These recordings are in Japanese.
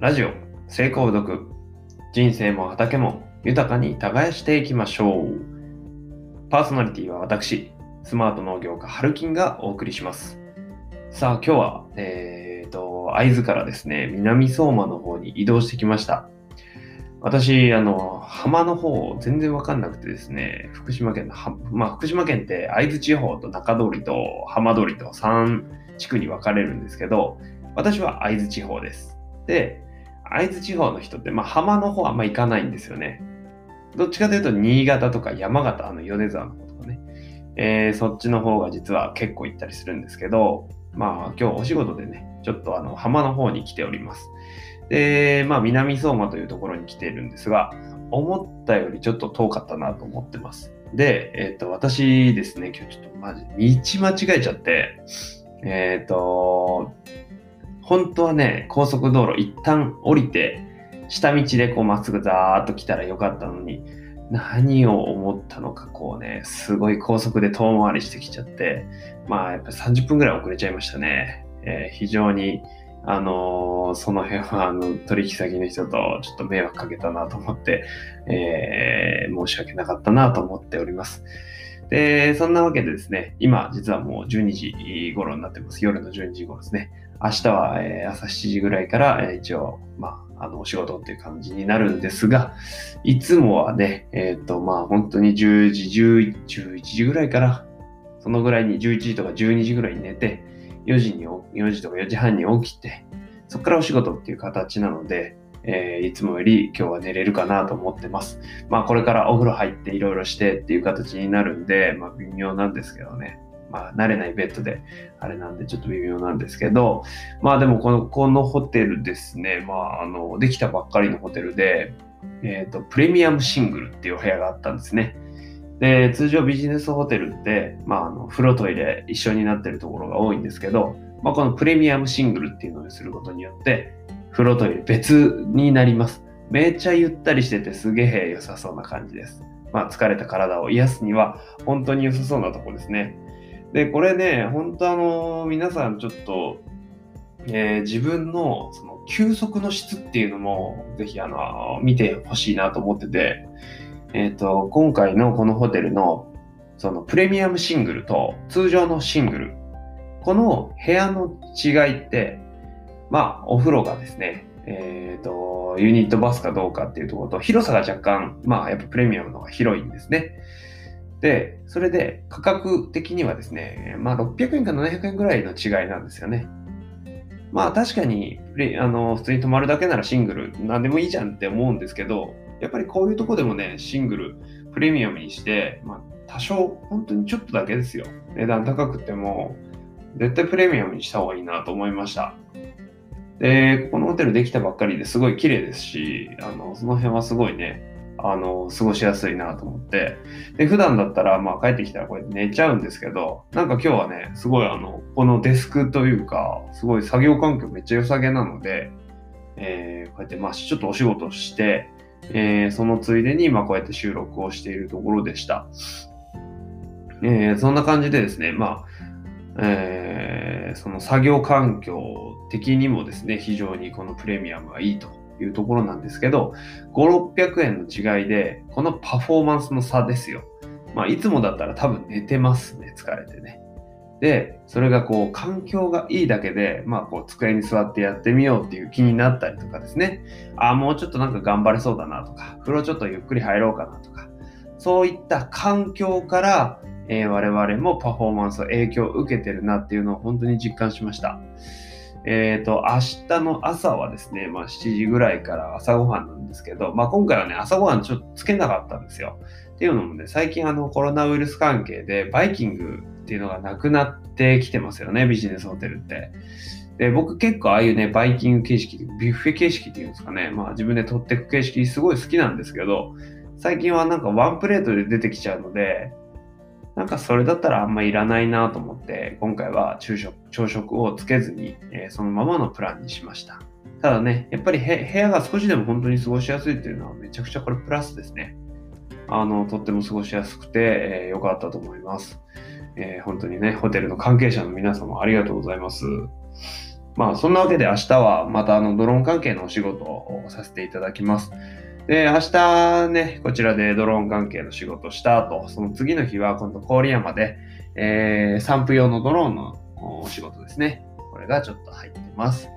ラジオ成功読人生も畑も豊かに耕していきましょう。パーソナリティは私スマート農業家ハルキンがお送りします。さあ今日はえー、と会津からですね南相馬の方に移動してきました。私、あの、浜の方、全然わかんなくてですね、福島県の、まあ、福島県って会津地方と中通りと浜通りと3地区に分かれるんですけど、私は会津地方です。で、会津地方の人って、まあ、浜の方あんま行かないんですよね。どっちかというと、新潟とか山形、あの、米沢の方とかね、えー、そっちの方が実は結構行ったりするんですけど、まあ、今日お仕事でね、ちょっとあの、浜の方に来ております。で、まあ、南相馬というところに来ているんですが、思ったよりちょっと遠かったなと思ってます。で、えっ、と、私ですね、今日ちょっとマジ、道間違えちゃって、えっ、と、本当はね、高速道路一旦降りて、下道でこうまっすぐザーッと来たらよかったのに、何を思ったのかこうね、すごい高速で遠回りしてきちゃって、まあやっぱり30分ぐらい遅れちゃいましたね。えー、非常にあのー、その辺は、あの、取引先の人とちょっと迷惑かけたなと思って、えー、申し訳なかったなと思っております。で、そんなわけでですね、今、実はもう12時頃になってます。夜の12時頃ですね。明日は、朝7時ぐらいから、一応、まあ、あの、お仕事っていう感じになるんですが、いつもはね、えっ、ー、と、まあ、本当に10時、11, 11時ぐらいから、そのぐらいに11時とか12時ぐらいに寝て、4時に、4時とか4時半に起きて、そこからお仕事っていう形なので、えー、いつもより今日は寝れるかなと思ってます。まあこれからお風呂入っていろいろしてっていう形になるんで、まあ微妙なんですけどね。まあ慣れないベッドであれなんでちょっと微妙なんですけど、まあでもこの、このホテルですね、まああの、できたばっかりのホテルで、えっ、ー、と、プレミアムシングルっていうお部屋があったんですね。で、通常ビジネスホテルって、まあ、あの風呂トイレ一緒になってるところが多いんですけど、まあ、このプレミアムシングルっていうのにすることによって、風呂トイレ別になります。めっちゃゆったりしててすげえ良さそうな感じです。まあ、疲れた体を癒すには本当に良さそうなとこですね。で、これね、本当あの、皆さんちょっと、えー、自分のその休息の質っていうのもぜひあの見てほしいなと思ってて、えっ、ー、と、今回のこのホテルのそのプレミアムシングルと通常のシングル、この部屋の違いって、まあ、お風呂がですね、えっ、ー、と、ユニットバスかどうかっていうところと、広さが若干、まあ、やっぱプレミアムの方が広いんですね。で、それで価格的にはですね、まあ、600円か700円ぐらいの違いなんですよね。まあ確かに、あの、普通に泊まるだけならシングル、何でもいいじゃんって思うんですけど、やっぱりこういうとこでもね、シングル、プレミアムにして、まあ、多少、本当にちょっとだけですよ。値段高くても、絶対プレミアムにした方がいいなと思いました。で、このホテルできたばっかりですごい綺麗ですし、あの、その辺はすごいね、あの、過ごしやすいなと思って。で、普段だったら、まあ帰ってきたらこうやって寝ちゃうんですけど、なんか今日はね、すごいあの、このデスクというか、すごい作業環境めっちゃ良さげなので、えー、こうやってまあちょっとお仕事して、えー、そのついでに、まあ、こうやって収録をしているところでした。えー、そんな感じでですね、まあ、えー、その作業環境的にもですね、非常にこのプレミアムはいいというところなんですけど、5、600円の違いで、このパフォーマンスの差ですよ。まあ、いつもだったら多分寝てますね、疲れてね。で、それがこう、環境がいいだけで、まあ、こう、机に座ってやってみようっていう気になったりとかですね。ああ、もうちょっとなんか頑張れそうだなとか、風呂ちょっとゆっくり入ろうかなとか、そういった環境から、えー、我々もパフォーマンスを影響を受けてるなっていうのを本当に実感しました。えっ、ー、と、明日の朝はですね、まあ7時ぐらいから朝ごはんなんですけど、まあ今回はね、朝ごはんちょっとつけなかったんですよ。っていうのもね、最近あのコロナウイルス関係でバイキングっていうのがなくなってきてますよね、ビジネスホテルって。で、僕結構ああいうね、バイキング形式、ビュッフェ形式っていうんですかね、まあ自分で取っていく形式すごい好きなんですけど、最近はなんかワンプレートで出てきちゃうので、なんかそれだったらあんまいらないなと思って、今回は昼食、朝食をつけずに、えー、そのままのプランにしました。ただね、やっぱり部屋が少しでも本当に過ごしやすいっていうのはめちゃくちゃこれプラスですね。あの、とっても過ごしやすくて、えー、よかったと思います。えー、本当にね、ホテルの関係者の皆様ありがとうございます。まあそんなわけで明日はまたあのドローン関係のお仕事をさせていただきます。で、明日ね、こちらでドローン関係の仕事をした後、その次の日は今度郡山で、えー、散布用のドローンのお仕事ですね。これがちょっと入ってます。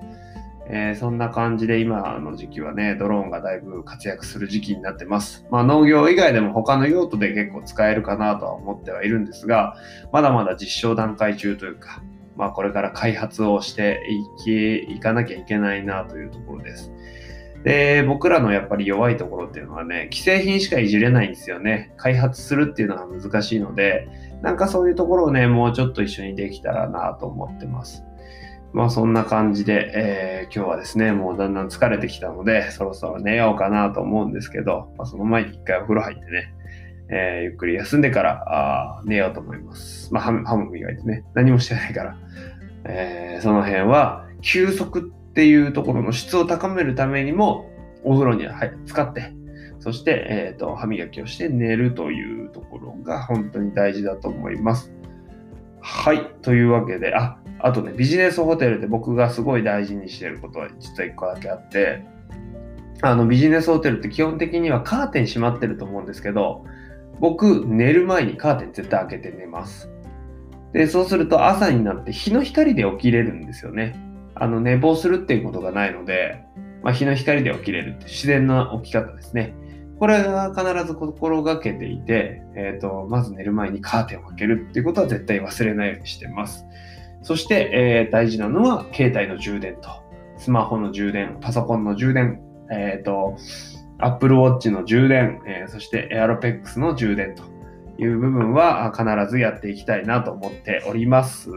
えー、そんな感じで今の時期はね、ドローンがだいぶ活躍する時期になってます。まあ農業以外でも他の用途で結構使えるかなとは思ってはいるんですが、まだまだ実証段階中というか、まあこれから開発をしていきいかなきゃいけないなというところです。で、僕らのやっぱり弱いところっていうのはね、既製品しかいじれないんですよね。開発するっていうのが難しいので、なんかそういうところをね、もうちょっと一緒にできたらなと思ってます。まあそんな感じで、えー、今日はですね、もうだんだん疲れてきたので、そろそろ寝ようかなと思うんですけど、まあ、その前に一回お風呂入ってね、えー、ゆっくり休んでからあ寝ようと思います。まあ歯も磨いてね、何もしてないから、えー、その辺は休息ってっていうところの質を高めるためにも、お風呂に、はい、使って、そして、えっ、ー、と、歯磨きをして寝るというところが本当に大事だと思います。はい。というわけで、あ、あとね、ビジネスホテルで僕がすごい大事にしてることは実は1個だけあって、あのビジネスホテルって基本的にはカーテン閉まってると思うんですけど、僕、寝る前にカーテン絶対開けて寝ます。で、そうすると朝になって日の光で起きれるんですよね。あの寝坊するっていうことがないので、まあ、日の光で起きれるって自然な起き方ですね。これが必ず心がけていて、えっ、ー、と、まず寝る前にカーテンを開けるっていうことは絶対忘れないようにしてます。そして、えー、大事なのは、携帯の充電と、スマホの充電、パソコンの充電、えっ、ー、と、Apple Watch の充電、えー、そして AeroPex の充電という部分は必ずやっていきたいなと思っております。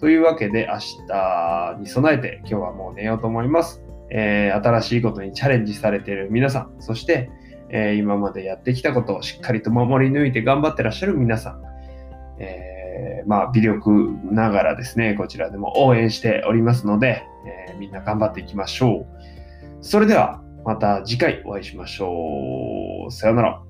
というわけで、明日に備えて今日はもう寝ようと思います。えー、新しいことにチャレンジされている皆さん、そして、えー、今までやってきたことをしっかりと守り抜いて頑張ってらっしゃる皆さん、えー、まあ、微力ながらですね、こちらでも応援しておりますので、え、みんな頑張っていきましょう。それでは、また次回お会いしましょう。さようなら。